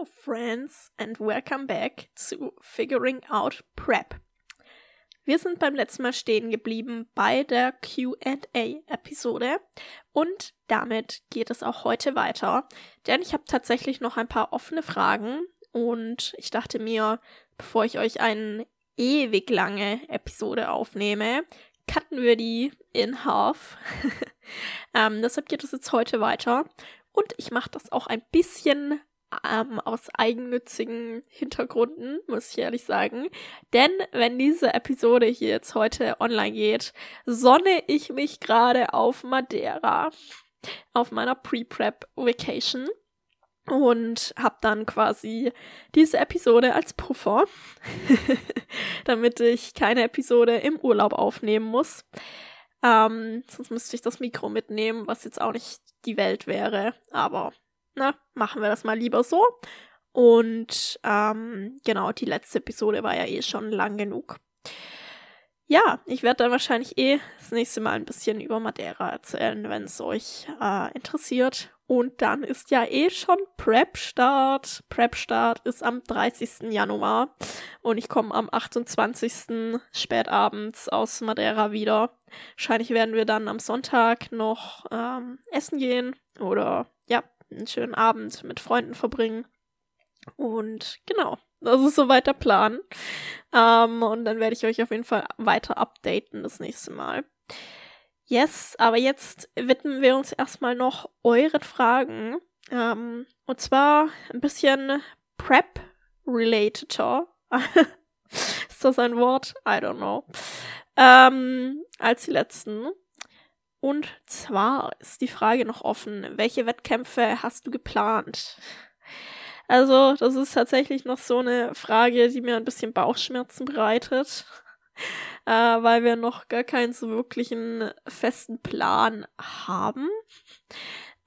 Hello, friends, and welcome back to Figuring Out Prep. Wir sind beim letzten Mal stehen geblieben bei der QA-Episode und damit geht es auch heute weiter, denn ich habe tatsächlich noch ein paar offene Fragen und ich dachte mir, bevor ich euch eine ewig lange Episode aufnehme, cutten wir die in half. ähm, deshalb geht es jetzt heute weiter und ich mache das auch ein bisschen ähm, aus eigennützigen Hintergründen, muss ich ehrlich sagen. Denn wenn diese Episode hier jetzt heute online geht, sonne ich mich gerade auf Madeira, auf meiner Pre-Prep-Vacation und habe dann quasi diese Episode als Puffer, damit ich keine Episode im Urlaub aufnehmen muss. Ähm, sonst müsste ich das Mikro mitnehmen, was jetzt auch nicht die Welt wäre. Aber na, machen wir das mal lieber so. Und ähm, genau, die letzte Episode war ja eh schon lang genug. Ja, ich werde dann wahrscheinlich eh das nächste Mal ein bisschen über Madeira erzählen, wenn es euch äh, interessiert. Und dann ist ja eh schon Prep-Start. Prep-Start ist am 30. Januar und ich komme am 28. spätabends aus Madeira wieder. Wahrscheinlich werden wir dann am Sonntag noch ähm, essen gehen oder einen schönen Abend mit Freunden verbringen. Und genau, das ist soweit der Plan. Ähm, und dann werde ich euch auf jeden Fall weiter updaten das nächste Mal. Yes, aber jetzt widmen wir uns erstmal noch euren Fragen. Ähm, und zwar ein bisschen Prep-related. ist das ein Wort? I don't know. Ähm, als die letzten. Und zwar ist die Frage noch offen, welche Wettkämpfe hast du geplant? Also, das ist tatsächlich noch so eine Frage, die mir ein bisschen Bauchschmerzen bereitet, äh, weil wir noch gar keinen so wirklichen festen Plan haben.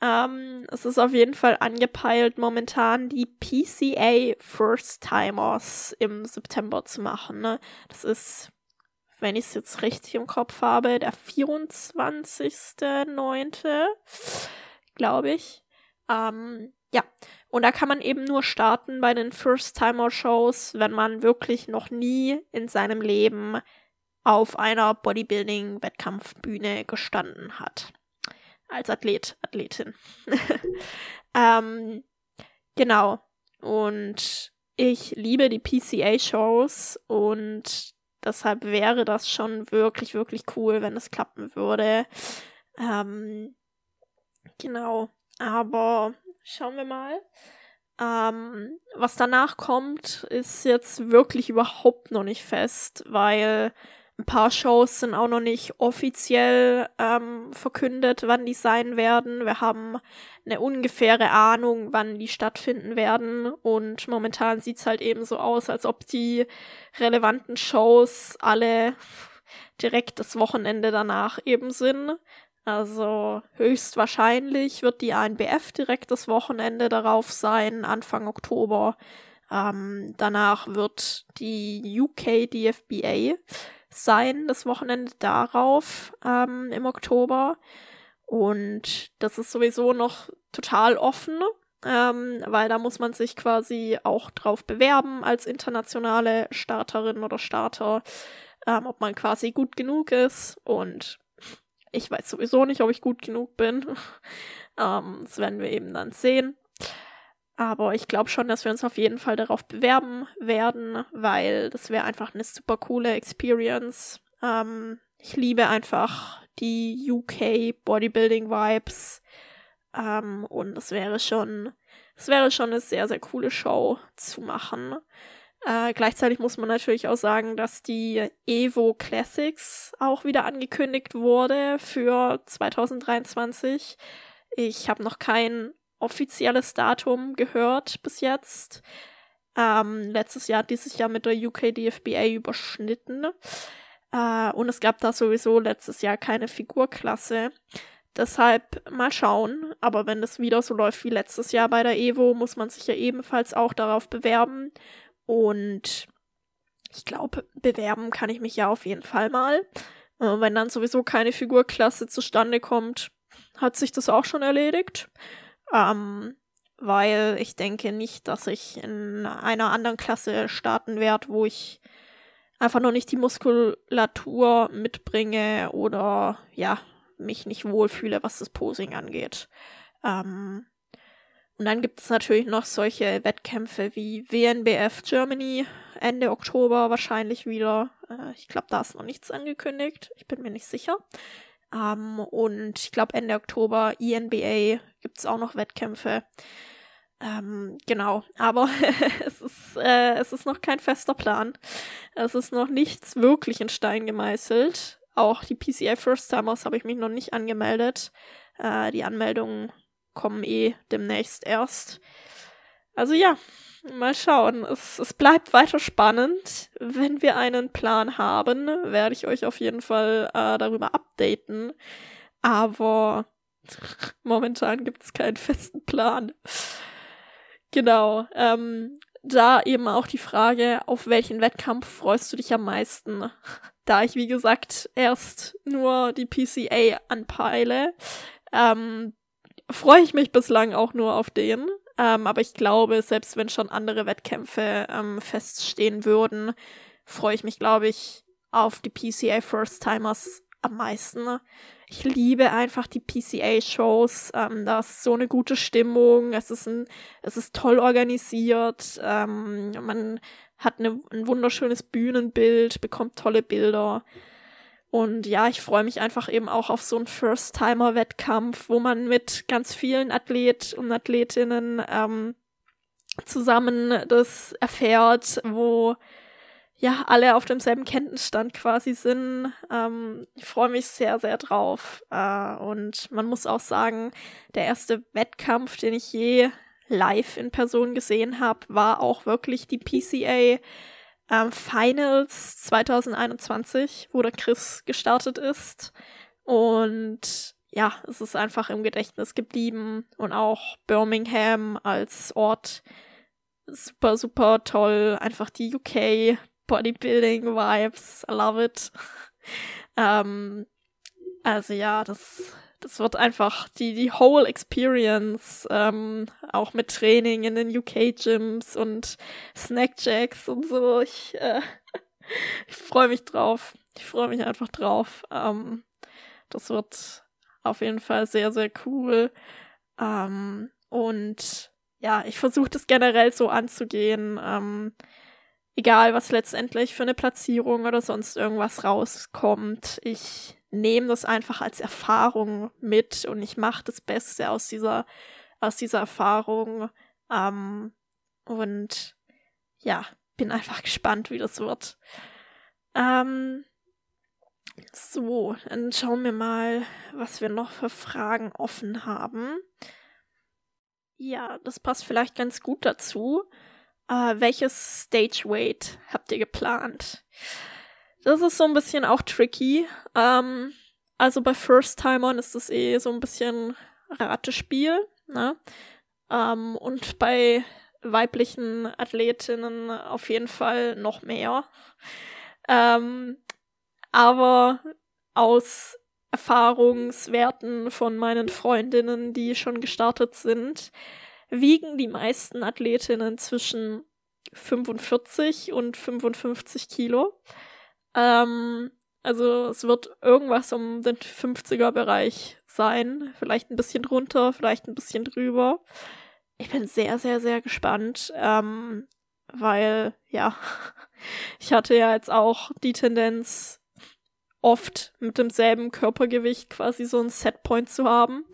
Ähm, es ist auf jeden Fall angepeilt, momentan die PCA First Timers im September zu machen. Ne? Das ist wenn ich es jetzt richtig im Kopf habe, der 24.9., glaube ich. Ähm, ja, und da kann man eben nur starten bei den First-Timer-Shows, wenn man wirklich noch nie in seinem Leben auf einer Bodybuilding-Wettkampfbühne gestanden hat. Als Athlet, Athletin. ähm, genau. Und ich liebe die PCA-Shows und Deshalb wäre das schon wirklich, wirklich cool, wenn es klappen würde. Ähm, genau. Aber schauen wir mal. Ähm, was danach kommt, ist jetzt wirklich überhaupt noch nicht fest, weil ein paar Shows sind auch noch nicht offiziell ähm, verkündet, wann die sein werden. Wir haben eine ungefähre Ahnung, wann die stattfinden werden. Und momentan sieht's halt eben so aus, als ob die relevanten Shows alle direkt das Wochenende danach eben sind. Also höchstwahrscheinlich wird die ANBF direkt das Wochenende darauf sein, Anfang Oktober. Ähm, danach wird die UK DFBA sein, das Wochenende darauf ähm, im Oktober. Und das ist sowieso noch total offen, ähm, weil da muss man sich quasi auch drauf bewerben als internationale Starterin oder Starter, ähm, ob man quasi gut genug ist. Und ich weiß sowieso nicht, ob ich gut genug bin. ähm, das werden wir eben dann sehen. Aber ich glaube schon, dass wir uns auf jeden Fall darauf bewerben werden, weil das wäre einfach eine super coole Experience. Ähm, ich liebe einfach die UK Bodybuilding Vibes. Ähm, und es wäre schon, es wäre schon eine sehr, sehr coole Show zu machen. Äh, gleichzeitig muss man natürlich auch sagen, dass die Evo Classics auch wieder angekündigt wurde für 2023. Ich habe noch kein offizielles Datum gehört bis jetzt. Ähm, letztes Jahr, dieses Jahr mit der UK DFBA überschnitten. Äh, und es gab da sowieso letztes Jahr keine Figurklasse. Deshalb mal schauen. Aber wenn es wieder so läuft wie letztes Jahr bei der Evo, muss man sich ja ebenfalls auch darauf bewerben. Und ich glaube, bewerben kann ich mich ja auf jeden Fall mal. Äh, wenn dann sowieso keine Figurklasse zustande kommt, hat sich das auch schon erledigt. Ähm, weil ich denke nicht, dass ich in einer anderen Klasse starten werde, wo ich einfach noch nicht die Muskulatur mitbringe oder ja, mich nicht wohlfühle, was das Posing angeht. Ähm, und dann gibt es natürlich noch solche Wettkämpfe wie WNBF Germany Ende Oktober wahrscheinlich wieder. Äh, ich glaube, da ist noch nichts angekündigt. Ich bin mir nicht sicher. Ähm, und ich glaube, Ende Oktober ENBA gibt es auch noch Wettkämpfe. Ähm, genau, aber es, ist, äh, es ist noch kein fester Plan. Es ist noch nichts wirklich in Stein gemeißelt. Auch die PCA First Timers habe ich mich noch nicht angemeldet. Äh, die Anmeldungen kommen eh demnächst erst. Also ja, mal schauen. Es, es bleibt weiter spannend. Wenn wir einen Plan haben, werde ich euch auf jeden Fall äh, darüber updaten. Aber momentan gibt es keinen festen Plan. Genau. Ähm, da eben auch die Frage, auf welchen Wettkampf freust du dich am meisten? Da ich, wie gesagt, erst nur die PCA anpeile, ähm, freue ich mich bislang auch nur auf den. Ähm, aber ich glaube, selbst wenn schon andere Wettkämpfe ähm, feststehen würden, freue ich mich, glaube ich, auf die PCA First Timers am meisten. Ich liebe einfach die PCA-Shows. Ähm, da ist so eine gute Stimmung. Es ist ein, es ist toll organisiert. Ähm, man hat eine, ein wunderschönes Bühnenbild, bekommt tolle Bilder. Und ja, ich freue mich einfach eben auch auf so einen First-Timer-Wettkampf, wo man mit ganz vielen Athlet und Athletinnen ähm, zusammen das erfährt, wo ja alle auf demselben Kenntnisstand quasi sind. Ähm, ich freue mich sehr, sehr drauf. Äh, und man muss auch sagen, der erste Wettkampf, den ich je live in Person gesehen habe, war auch wirklich die PCA ähm, Finals 2021, wo der Chris gestartet ist. Und ja, es ist einfach im Gedächtnis geblieben und auch Birmingham als Ort super, super toll. Einfach die UK Bodybuilding Vibes. I love it. ähm, also ja, das das wird einfach die, die whole experience, ähm, auch mit Training in den UK-Gyms und Snackjacks und so. Ich, äh, ich freue mich drauf. Ich freue mich einfach drauf. Ähm, das wird auf jeden Fall sehr, sehr cool. Ähm, und ja, ich versuche das generell so anzugehen. Ähm, egal, was letztendlich für eine Platzierung oder sonst irgendwas rauskommt. Ich nehme das einfach als Erfahrung mit und ich mache das Beste aus dieser, aus dieser Erfahrung. Ähm, und ja, bin einfach gespannt, wie das wird. Ähm, so, dann schauen wir mal, was wir noch für Fragen offen haben. Ja, das passt vielleicht ganz gut dazu. Äh, welches Stage Weight habt ihr geplant? Das ist so ein bisschen auch tricky. Ähm, also bei First-Timern ist das eh so ein bisschen Ratespiel, ne? Ähm, und bei weiblichen Athletinnen auf jeden Fall noch mehr. Ähm, aber aus Erfahrungswerten von meinen Freundinnen, die schon gestartet sind, wiegen die meisten Athletinnen zwischen 45 und 55 Kilo. Ähm, also es wird irgendwas um den 50er Bereich sein. Vielleicht ein bisschen drunter, vielleicht ein bisschen drüber. Ich bin sehr, sehr, sehr gespannt, ähm, weil, ja, ich hatte ja jetzt auch die Tendenz, oft mit demselben Körpergewicht quasi so ein Setpoint zu haben.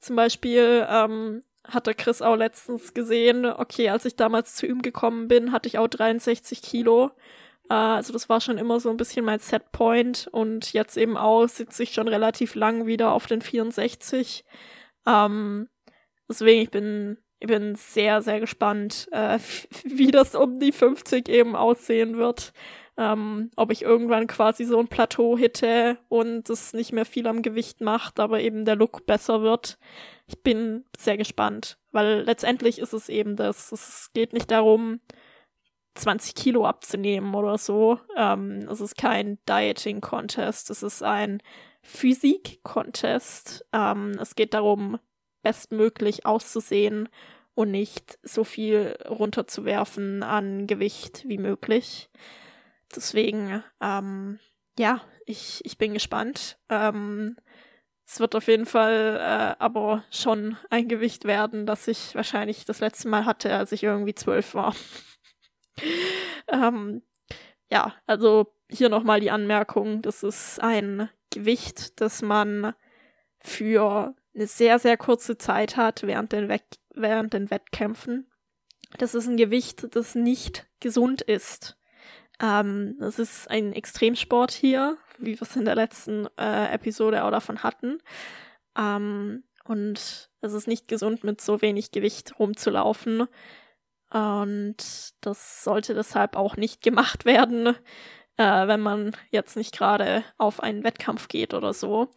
Zum Beispiel ähm, hatte Chris auch letztens gesehen, okay, als ich damals zu ihm gekommen bin, hatte ich auch 63 Kilo. Äh, also das war schon immer so ein bisschen mein Setpoint und jetzt eben auch sitze ich schon relativ lang wieder auf den 64. Ähm, deswegen, ich bin, ich bin sehr, sehr gespannt, äh, wie das um die 50 eben aussehen wird. Ähm, ob ich irgendwann quasi so ein Plateau hitte und es nicht mehr viel am Gewicht macht, aber eben der Look besser wird. Ich bin sehr gespannt, weil letztendlich ist es eben das. Es geht nicht darum, 20 Kilo abzunehmen oder so. Ähm, es ist kein Dieting-Contest, es ist ein Physik-Contest. Ähm, es geht darum, bestmöglich auszusehen und nicht so viel runterzuwerfen an Gewicht wie möglich. Deswegen, ähm, ja, ich, ich bin gespannt. Ähm, es wird auf jeden Fall äh, aber schon ein Gewicht werden, das ich wahrscheinlich das letzte Mal hatte, als ich irgendwie zwölf war. ähm, ja, also hier nochmal die Anmerkung, das ist ein Gewicht, das man für eine sehr, sehr kurze Zeit hat während den, We während den Wettkämpfen. Das ist ein Gewicht, das nicht gesund ist. Ähm, das ist ein Extremsport hier, wie wir es in der letzten äh, Episode auch davon hatten. Ähm, und es ist nicht gesund, mit so wenig Gewicht rumzulaufen. Und das sollte deshalb auch nicht gemacht werden, äh, wenn man jetzt nicht gerade auf einen Wettkampf geht oder so.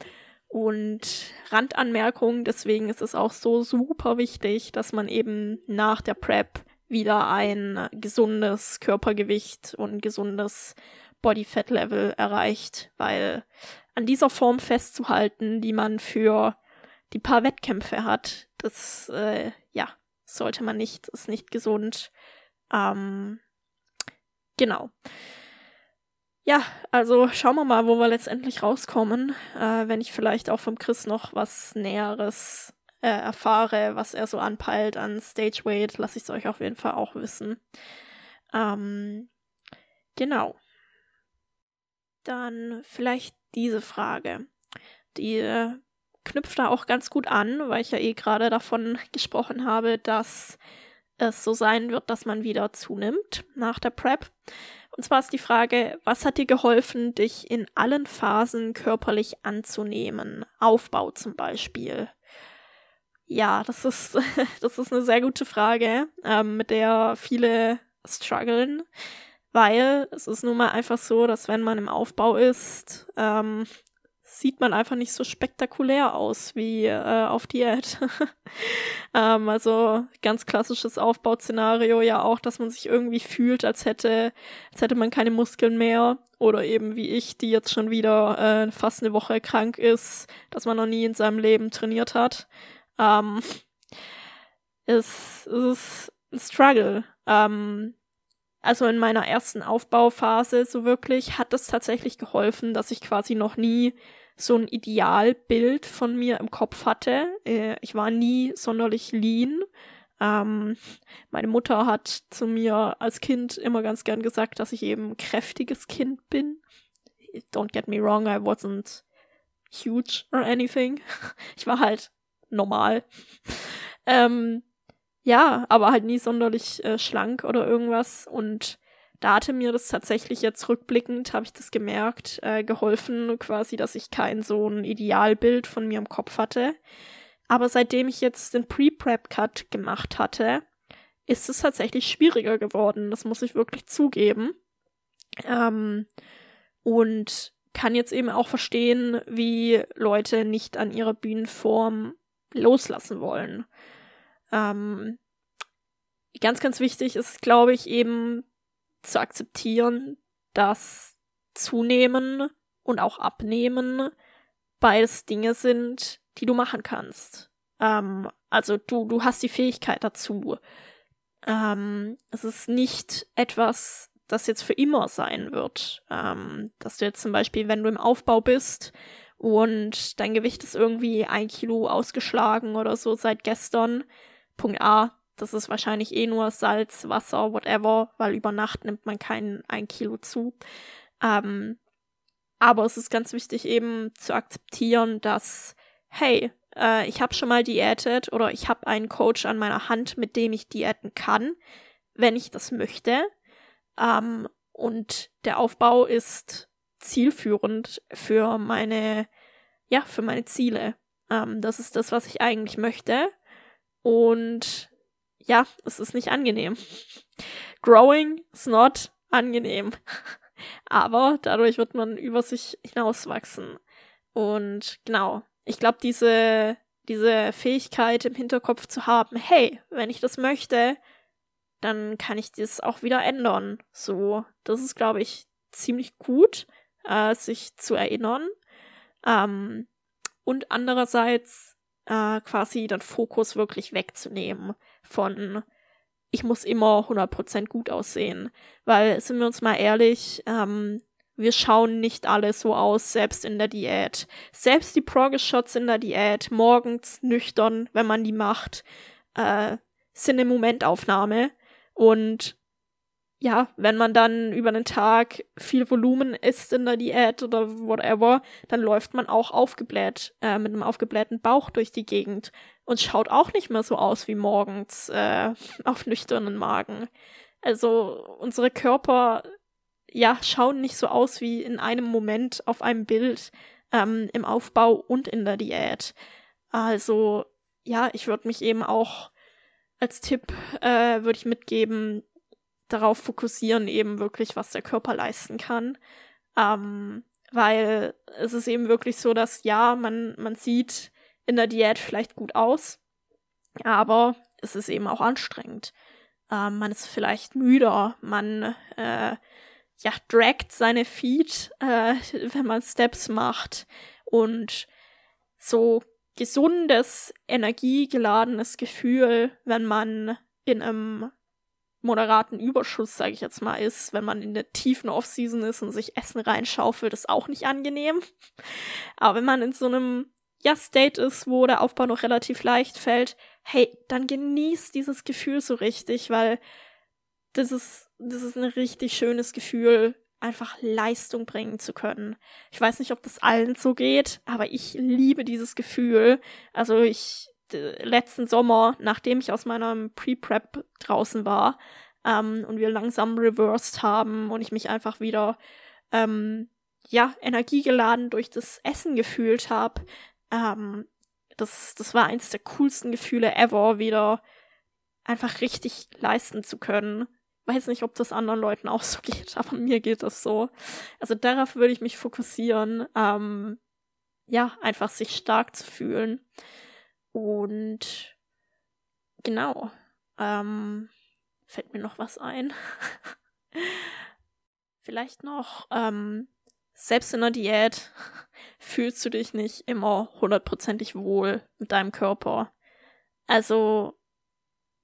Und Randanmerkung, deswegen ist es auch so super wichtig, dass man eben nach der Prep wieder ein gesundes Körpergewicht und gesundes Body Fat Level erreicht, weil an dieser Form festzuhalten, die man für die paar Wettkämpfe hat, das äh, ja sollte man nicht, ist nicht gesund. Ähm, genau. Ja, also schauen wir mal, wo wir letztendlich rauskommen, äh, wenn ich vielleicht auch vom Chris noch was Näheres äh, erfahre, was er so anpeilt an Stage Weight, lasse ich es euch auf jeden Fall auch wissen. Ähm, genau. Dann vielleicht diese Frage. Die äh, knüpft da auch ganz gut an, weil ich ja eh gerade davon gesprochen habe, dass es so sein wird, dass man wieder zunimmt nach der Prep. Und zwar ist die Frage, was hat dir geholfen, dich in allen Phasen körperlich anzunehmen? Aufbau zum Beispiel. Ja, das ist, das ist eine sehr gute Frage, ähm, mit der viele strugglen, weil es ist nun mal einfach so, dass wenn man im Aufbau ist, ähm, sieht man einfach nicht so spektakulär aus wie äh, auf Diät. ähm, also ganz klassisches Aufbauszenario ja auch, dass man sich irgendwie fühlt, als hätte, als hätte man keine Muskeln mehr. Oder eben wie ich, die jetzt schon wieder äh, fast eine Woche krank ist, dass man noch nie in seinem Leben trainiert hat. Ähm, es, es ist ein Struggle. Ähm, also in meiner ersten Aufbauphase so wirklich hat es tatsächlich geholfen, dass ich quasi noch nie so ein Idealbild von mir im Kopf hatte. Äh, ich war nie sonderlich lean. Ähm, meine Mutter hat zu mir als Kind immer ganz gern gesagt, dass ich eben ein kräftiges Kind bin. Don't get me wrong, I wasn't huge or anything. Ich war halt normal. Ähm, ja, aber halt nie sonderlich äh, schlank oder irgendwas. Und da hatte mir das tatsächlich jetzt rückblickend, habe ich das gemerkt, äh, geholfen, quasi, dass ich kein so ein Idealbild von mir im Kopf hatte. Aber seitdem ich jetzt den Pre-Prep-Cut gemacht hatte, ist es tatsächlich schwieriger geworden. Das muss ich wirklich zugeben. Ähm, und kann jetzt eben auch verstehen, wie Leute nicht an ihrer Bühnenform loslassen wollen. Ähm, ganz, ganz wichtig ist, glaube ich, eben zu akzeptieren, dass Zunehmen und auch Abnehmen beides Dinge sind, die du machen kannst. Ähm, also du, du hast die Fähigkeit dazu. Ähm, es ist nicht etwas, das jetzt für immer sein wird. Ähm, dass du jetzt zum Beispiel, wenn du im Aufbau bist und dein Gewicht ist irgendwie ein Kilo ausgeschlagen oder so seit gestern, Punkt A, das ist wahrscheinlich eh nur Salz, Wasser, whatever, weil über Nacht nimmt man kein ein Kilo zu. Ähm, aber es ist ganz wichtig eben zu akzeptieren, dass, hey, äh, ich habe schon mal diätet oder ich habe einen Coach an meiner Hand, mit dem ich diäten kann, wenn ich das möchte. Ähm, und der Aufbau ist zielführend für meine, ja, für meine Ziele. Ähm, das ist das, was ich eigentlich möchte. Und ja, es ist nicht angenehm. Growing is not angenehm. Aber dadurch wird man über sich hinauswachsen. Und genau, ich glaube, diese, diese Fähigkeit im Hinterkopf zu haben, hey, wenn ich das möchte, dann kann ich das auch wieder ändern. So, das ist, glaube ich, ziemlich gut, äh, sich zu erinnern. Ähm, und andererseits äh, quasi den Fokus wirklich wegzunehmen von ich muss immer 100% gut aussehen. Weil, sind wir uns mal ehrlich, ähm, wir schauen nicht alle so aus, selbst in der Diät. Selbst die Progress-Shots in der Diät, morgens nüchtern, wenn man die macht, äh, sind eine Momentaufnahme. Und ja, wenn man dann über den Tag viel Volumen isst in der Diät oder whatever, dann läuft man auch aufgebläht, äh, mit einem aufgeblähten Bauch durch die Gegend und schaut auch nicht mehr so aus wie morgens äh, auf nüchternen Magen. Also unsere Körper, ja, schauen nicht so aus wie in einem Moment auf einem Bild ähm, im Aufbau und in der Diät. Also ja, ich würde mich eben auch als Tipp äh, würde ich mitgeben, darauf fokussieren, eben wirklich, was der Körper leisten kann. Ähm, weil es ist eben wirklich so, dass ja, man, man sieht in der Diät vielleicht gut aus, aber es ist eben auch anstrengend. Ähm, man ist vielleicht müder, man äh, ja, dragt seine Feet, äh, wenn man Steps macht und so gesundes, energiegeladenes Gefühl, wenn man in einem moderaten Überschuss, sage ich jetzt mal, ist, wenn man in der tiefen Offseason ist und sich Essen reinschaufelt, ist auch nicht angenehm. Aber wenn man in so einem ja, State ist, wo der Aufbau noch relativ leicht fällt, hey, dann genießt dieses Gefühl so richtig, weil das ist, das ist ein richtig schönes Gefühl, einfach Leistung bringen zu können. Ich weiß nicht, ob das allen so geht, aber ich liebe dieses Gefühl. Also ich, letzten Sommer, nachdem ich aus meinem Pre-Prep draußen war ähm, und wir langsam reversed haben und ich mich einfach wieder ähm, ja energiegeladen durch das Essen gefühlt habe, ähm, das das war eins der coolsten Gefühle ever, wieder einfach richtig leisten zu können. Weiß nicht, ob das anderen Leuten auch so geht, aber mir geht das so. Also darauf würde ich mich fokussieren, ähm, ja, einfach sich stark zu fühlen. Und genau, ähm, fällt mir noch was ein. Vielleicht noch, ähm, selbst in der Diät fühlst du dich nicht immer hundertprozentig wohl mit deinem Körper. Also,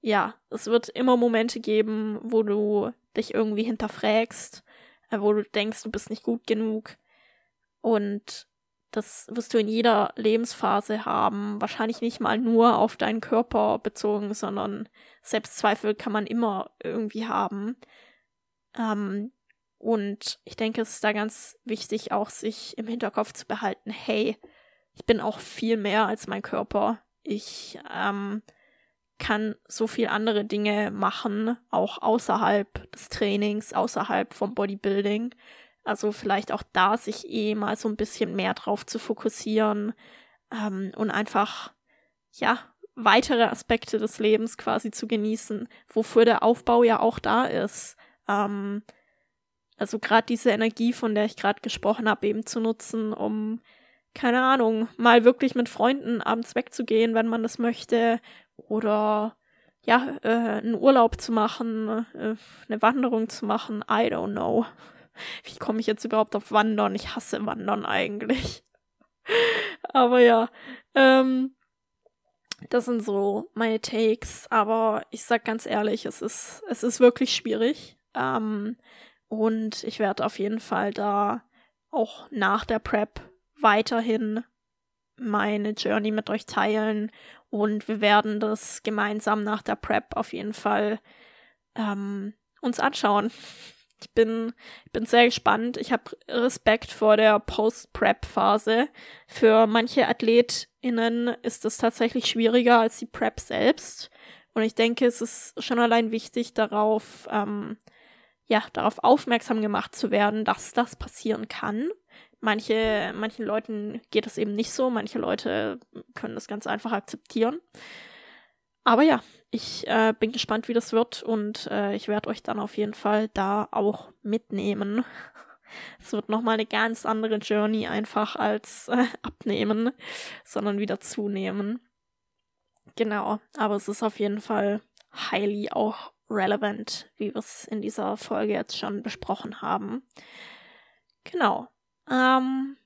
ja, es wird immer Momente geben, wo du dich irgendwie hinterfragst, äh, wo du denkst, du bist nicht gut genug. Und das wirst du in jeder Lebensphase haben. Wahrscheinlich nicht mal nur auf deinen Körper bezogen, sondern Selbstzweifel kann man immer irgendwie haben. Ähm, und ich denke, es ist da ganz wichtig, auch sich im Hinterkopf zu behalten, hey, ich bin auch viel mehr als mein Körper. Ich ähm, kann so viel andere Dinge machen, auch außerhalb des Trainings, außerhalb vom Bodybuilding. Also vielleicht auch da sich eh mal so ein bisschen mehr drauf zu fokussieren ähm, und einfach, ja, weitere Aspekte des Lebens quasi zu genießen, wofür der Aufbau ja auch da ist. Ähm, also gerade diese Energie, von der ich gerade gesprochen habe, eben zu nutzen, um, keine Ahnung, mal wirklich mit Freunden abends wegzugehen, wenn man das möchte, oder ja, äh, einen Urlaub zu machen, äh, eine Wanderung zu machen, I don't know. Wie komme ich jetzt überhaupt auf Wandern? Ich hasse Wandern eigentlich. aber ja, ähm, das sind so meine Takes. Aber ich sag ganz ehrlich, es ist, es ist wirklich schwierig. Ähm, und ich werde auf jeden Fall da auch nach der Prep weiterhin meine Journey mit euch teilen und wir werden das gemeinsam nach der Prep auf jeden Fall ähm, uns anschauen. Ich bin, ich bin sehr gespannt. Ich habe Respekt vor der Post-Prep-Phase. Für manche AthletInnen ist es tatsächlich schwieriger als die Prep selbst. Und ich denke, es ist schon allein wichtig, darauf, ähm, ja, darauf aufmerksam gemacht zu werden, dass das passieren kann. Manche, manchen Leuten geht es eben nicht so, manche Leute können das ganz einfach akzeptieren. Aber ja, ich äh, bin gespannt, wie das wird und äh, ich werde euch dann auf jeden Fall da auch mitnehmen. Es wird nochmal eine ganz andere Journey einfach als äh, abnehmen, sondern wieder zunehmen. Genau, aber es ist auf jeden Fall highly auch relevant, wie wir es in dieser Folge jetzt schon besprochen haben. Genau. Ähm,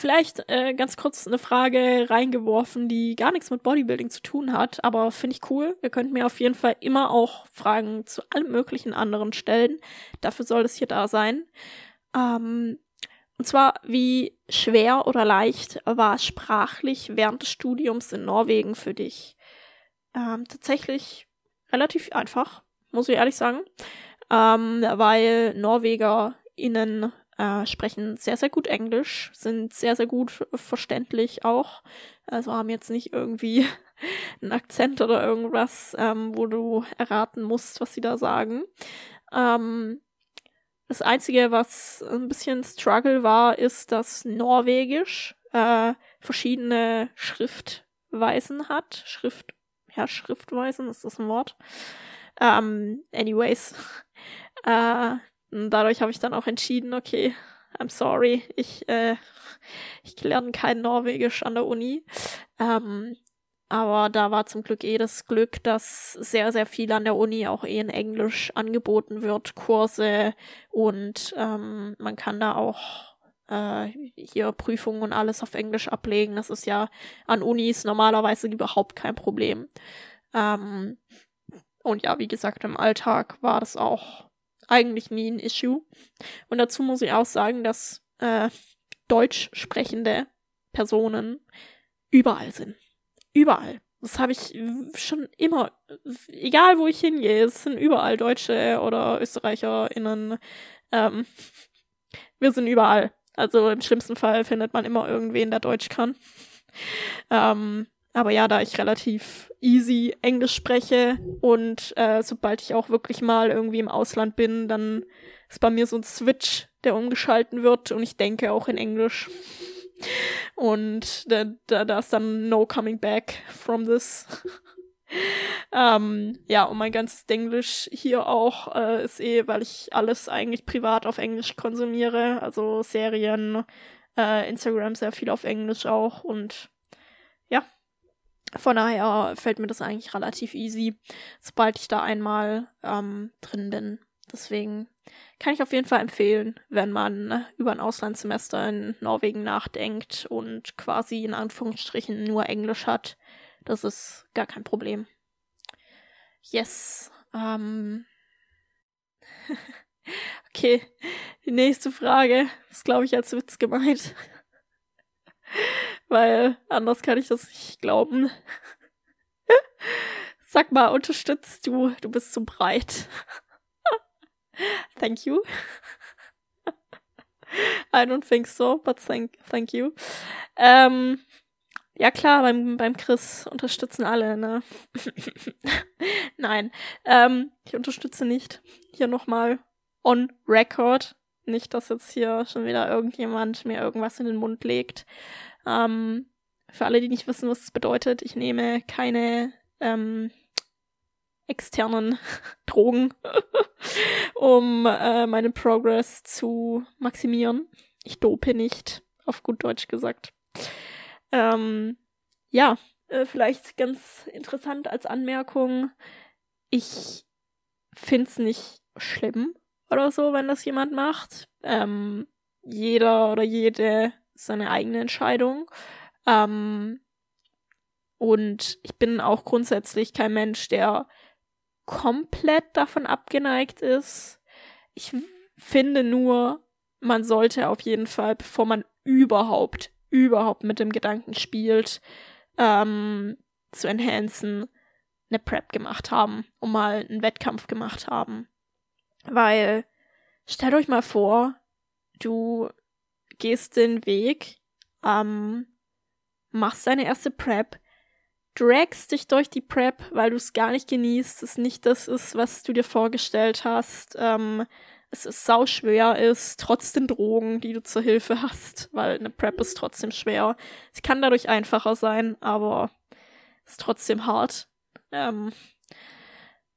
Vielleicht äh, ganz kurz eine Frage reingeworfen, die gar nichts mit Bodybuilding zu tun hat, aber finde ich cool. Ihr könnt mir auf jeden Fall immer auch Fragen zu allem möglichen anderen stellen. Dafür soll es hier da sein. Ähm, und zwar, wie schwer oder leicht war es sprachlich während des Studiums in Norwegen für dich? Ähm, tatsächlich relativ einfach, muss ich ehrlich sagen. Ähm, weil NorwegerInnen äh, sprechen sehr, sehr gut Englisch, sind sehr, sehr gut verständlich auch. Also haben jetzt nicht irgendwie einen Akzent oder irgendwas, ähm, wo du erraten musst, was sie da sagen. Ähm, das Einzige, was ein bisschen Struggle war, ist, dass Norwegisch äh, verschiedene Schriftweisen hat. Schrift, ja, Schriftweisen, ist das ein Wort? Ähm, anyways. Äh, dadurch habe ich dann auch entschieden, okay, I'm sorry, ich, äh, ich lerne kein Norwegisch an der Uni. Ähm, aber da war zum Glück eh das Glück, dass sehr, sehr viel an der Uni auch eh in Englisch angeboten wird, Kurse und ähm, man kann da auch äh, hier Prüfungen und alles auf Englisch ablegen. Das ist ja an Unis normalerweise überhaupt kein Problem. Ähm, und ja, wie gesagt, im Alltag war das auch eigentlich nie ein Issue. Und dazu muss ich auch sagen, dass äh, deutsch sprechende Personen überall sind überall. Das habe ich schon immer, egal wo ich hingehe, es sind überall Deutsche oder ÖsterreicherInnen. Ähm, wir sind überall. Also im schlimmsten Fall findet man immer irgendwen, der Deutsch kann. Ähm, aber ja, da ich relativ easy Englisch spreche und äh, sobald ich auch wirklich mal irgendwie im Ausland bin, dann ist bei mir so ein Switch, der umgeschalten wird und ich denke auch in Englisch. Und da, da, da ist dann no coming back from this. ähm, ja, und mein ganzes Englisch hier auch äh, ist eh, weil ich alles eigentlich privat auf Englisch konsumiere. Also Serien, äh, Instagram sehr viel auf Englisch auch. Und von daher fällt mir das eigentlich relativ easy, sobald ich da einmal ähm, drin bin. Deswegen kann ich auf jeden Fall empfehlen, wenn man über ein Auslandssemester in Norwegen nachdenkt und quasi in Anführungsstrichen nur Englisch hat. Das ist gar kein Problem. Yes. Ähm. okay, die nächste Frage ist, glaube ich, als Witz gemeint. Weil anders kann ich das nicht glauben. Sag mal, unterstützt du, du bist zu breit. thank you. I don't think so, but thank, thank you. Ähm, ja klar, beim, beim Chris unterstützen alle, ne? Nein, ähm, ich unterstütze nicht. Hier nochmal on record. Nicht, dass jetzt hier schon wieder irgendjemand mir irgendwas in den Mund legt. Ähm, für alle, die nicht wissen, was es bedeutet, ich nehme keine ähm, externen Drogen, um äh, meinen Progress zu maximieren. Ich dope nicht, auf gut Deutsch gesagt. Ähm, ja, äh, vielleicht ganz interessant als Anmerkung. Ich find's nicht schlimm oder so, wenn das jemand macht. Ähm, jeder oder jede seine eigene Entscheidung. Ähm, und ich bin auch grundsätzlich kein Mensch, der komplett davon abgeneigt ist. Ich finde nur, man sollte auf jeden Fall, bevor man überhaupt, überhaupt mit dem Gedanken spielt, ähm, zu enhancen, eine Prep gemacht haben und mal einen Wettkampf gemacht haben. Weil, stellt euch mal vor, du gehst den Weg, ähm, machst deine erste Prep, dragst dich durch die Prep, weil du es gar nicht genießt, es nicht das ist, was du dir vorgestellt hast, ähm, es ist sauschwer ist, trotz den Drogen, die du zur Hilfe hast, weil eine Prep ist trotzdem schwer. Sie kann dadurch einfacher sein, aber ist trotzdem hart. Ähm,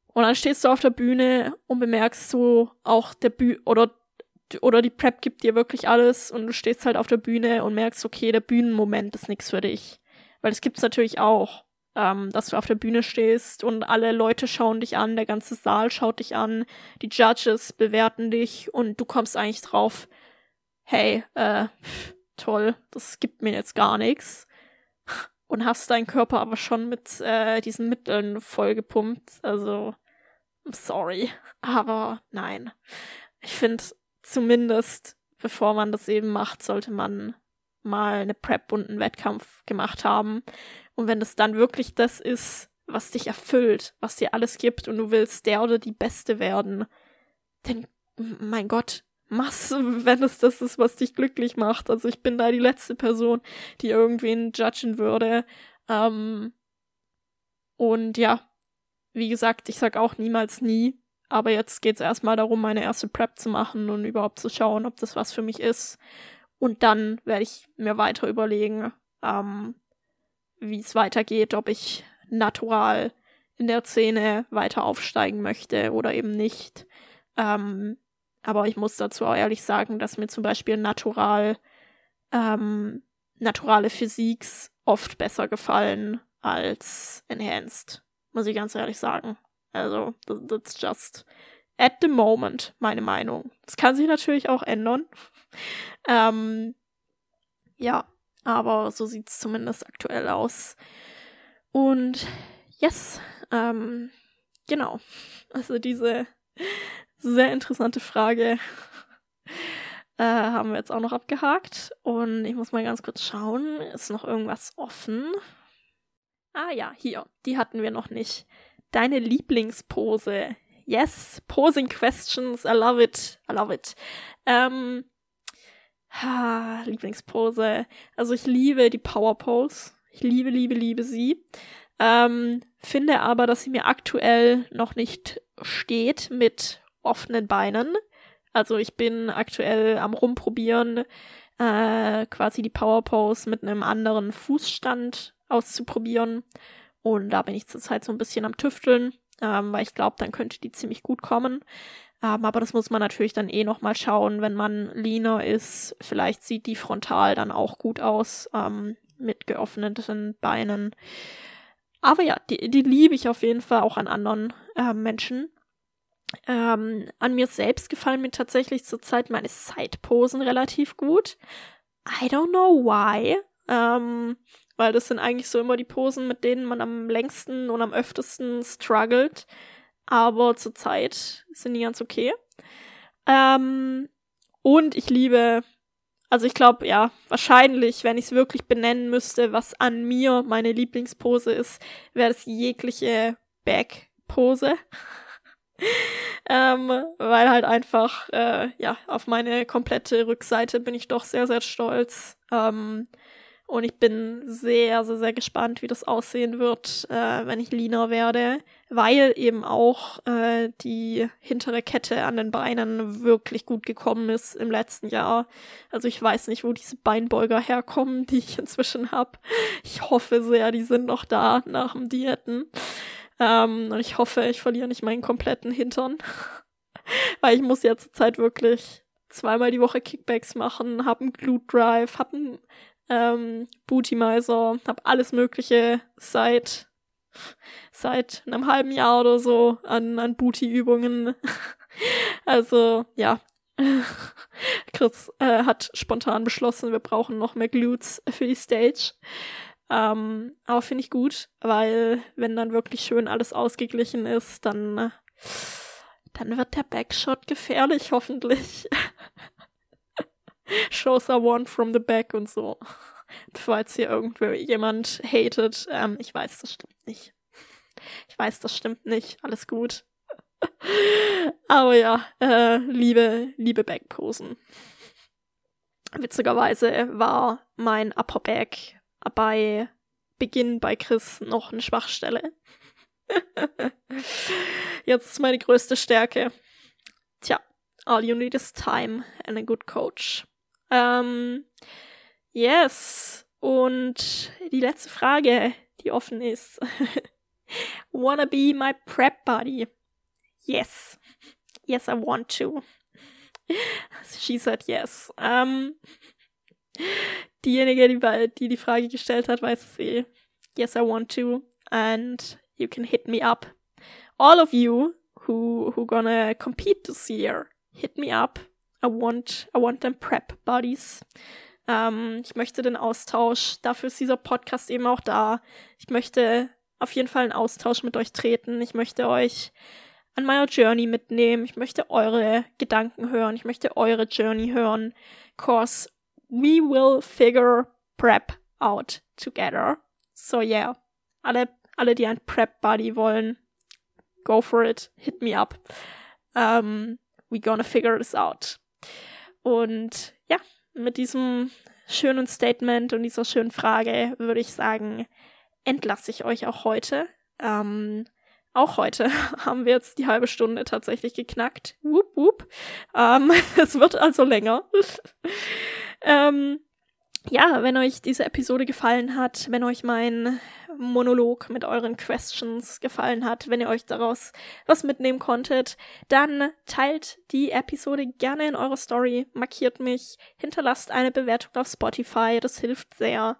und dann stehst du auf der Bühne und bemerkst so auch der Bühne oder oder die Prep gibt dir wirklich alles und du stehst halt auf der Bühne und merkst, okay, der Bühnenmoment ist nichts für dich. Weil es gibt's natürlich auch, ähm, dass du auf der Bühne stehst und alle Leute schauen dich an, der ganze Saal schaut dich an, die Judges bewerten dich und du kommst eigentlich drauf, hey, äh, toll, das gibt mir jetzt gar nichts. Und hast deinen Körper aber schon mit äh, diesen Mitteln vollgepumpt. Also, sorry. Aber nein. Ich finde, zumindest, bevor man das eben macht, sollte man mal eine Prep und einen Wettkampf gemacht haben. Und wenn es dann wirklich das ist, was dich erfüllt, was dir alles gibt und du willst der oder die Beste werden, dann, mein Gott, mach's, wenn es das ist, was dich glücklich macht. Also ich bin da die letzte Person, die irgendwen judgen würde. Ähm, und ja, wie gesagt, ich sag auch niemals nie. Aber jetzt geht's erstmal darum, meine erste Prep zu machen und überhaupt zu schauen, ob das was für mich ist. Und dann werde ich mir weiter überlegen, ähm, wie es weitergeht, ob ich natural in der Szene weiter aufsteigen möchte oder eben nicht. Ähm, aber ich muss dazu auch ehrlich sagen, dass mir zum Beispiel natural, ähm, naturale Physiks oft besser gefallen als enhanced. Muss ich ganz ehrlich sagen. Also, that's just at the moment meine Meinung. Das kann sich natürlich auch ändern. ähm, ja, aber so sieht es zumindest aktuell aus. Und yes, ähm, genau. Also diese sehr interessante Frage äh, haben wir jetzt auch noch abgehakt. Und ich muss mal ganz kurz schauen, ist noch irgendwas offen? Ah ja, hier, die hatten wir noch nicht. Deine Lieblingspose. Yes, posing questions, I love it, I love it. Ähm, ha, Lieblingspose. Also ich liebe die Power Pose. Ich liebe, liebe, liebe sie. Ähm, finde aber, dass sie mir aktuell noch nicht steht mit offenen Beinen. Also ich bin aktuell am rumprobieren, äh, quasi die Power Pose mit einem anderen Fußstand auszuprobieren. Und da bin ich zurzeit so ein bisschen am Tüfteln, ähm, weil ich glaube, dann könnte die ziemlich gut kommen. Ähm, aber das muss man natürlich dann eh nochmal schauen, wenn man leaner ist. Vielleicht sieht die frontal dann auch gut aus. Ähm, mit geöffneten Beinen. Aber ja, die, die liebe ich auf jeden Fall auch an anderen äh, Menschen. Ähm, an mir selbst gefallen mir tatsächlich zurzeit meine Sideposen relativ gut. I don't know why. Ähm, weil das sind eigentlich so immer die Posen, mit denen man am längsten und am öftesten struggelt. Aber zurzeit sind die ganz okay. Ähm, und ich liebe also ich glaube, ja, wahrscheinlich, wenn ich es wirklich benennen müsste, was an mir meine Lieblingspose ist, wäre es jegliche Backpose. ähm, weil halt einfach, äh, ja, auf meine komplette Rückseite bin ich doch sehr, sehr stolz. Ähm, und ich bin sehr, sehr, sehr gespannt, wie das aussehen wird, äh, wenn ich leaner werde, weil eben auch äh, die hintere Kette an den Beinen wirklich gut gekommen ist im letzten Jahr. Also ich weiß nicht, wo diese Beinbeuger herkommen, die ich inzwischen habe. Ich hoffe sehr, die sind noch da nach dem Diäten. Ähm, und ich hoffe, ich verliere nicht meinen kompletten Hintern. weil ich muss ja zurzeit wirklich zweimal die Woche Kickbacks machen, hab einen Glute Drive, hab einen ähm, Bootymizer, hab alles Mögliche seit seit einem halben Jahr oder so an, an Booty-Übungen. also, ja. Chris äh, hat spontan beschlossen, wir brauchen noch mehr Glutes für die Stage. Ähm, aber finde ich gut, weil wenn dann wirklich schön alles ausgeglichen ist, dann, dann wird der Backshot gefährlich, hoffentlich. Shows are won from the back und so. Jetzt hier irgendwo jemand hatet. Ähm, ich weiß, das stimmt nicht. Ich weiß, das stimmt nicht. Alles gut. Aber ja, äh, liebe, liebe Backposen. Witzigerweise war mein Upper Back bei Beginn bei Chris noch eine Schwachstelle. Jetzt ist meine größte Stärke. Tja, all you need is time and a good coach. Ähm, yes. Und die letzte Frage, die offen ist. Wanna be my prep buddy? Yes. Yes, I want to. She said yes. Ähm, diejenige, die, die die Frage gestellt hat, weiß es eh. Yes, I want to. And you can hit me up. All of you who who gonna compete this year, hit me up I want I want them prep buddies. Ähm, ich möchte den Austausch. Dafür ist dieser Podcast eben auch da. Ich möchte auf jeden Fall in Austausch mit euch treten. Ich möchte euch an meiner Journey mitnehmen. Ich möchte eure Gedanken hören. Ich möchte eure Journey hören. Cause we will figure prep out together. So yeah. Alle, alle, die ein Prep Buddy wollen, go for it. Hit me up. Um, we gonna figure this out. Und ja, mit diesem schönen Statement und dieser schönen Frage würde ich sagen, entlasse ich euch auch heute. Ähm, auch heute haben wir jetzt die halbe Stunde tatsächlich geknackt. Wupp, wupp. Ähm, es wird also länger. ähm, ja, wenn euch diese Episode gefallen hat, wenn euch mein Monolog mit euren Questions gefallen hat, wenn ihr euch daraus was mitnehmen konntet, dann teilt die Episode gerne in eurer Story, markiert mich, hinterlasst eine Bewertung auf Spotify, das hilft sehr.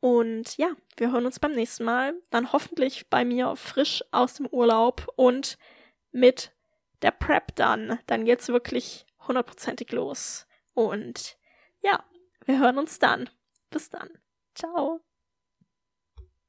Und ja, wir hören uns beim nächsten Mal. Dann hoffentlich bei mir frisch aus dem Urlaub und mit der Prep dann. Dann geht's wirklich hundertprozentig los. Und ja, wir hören uns dann. Bis dann. Ciao.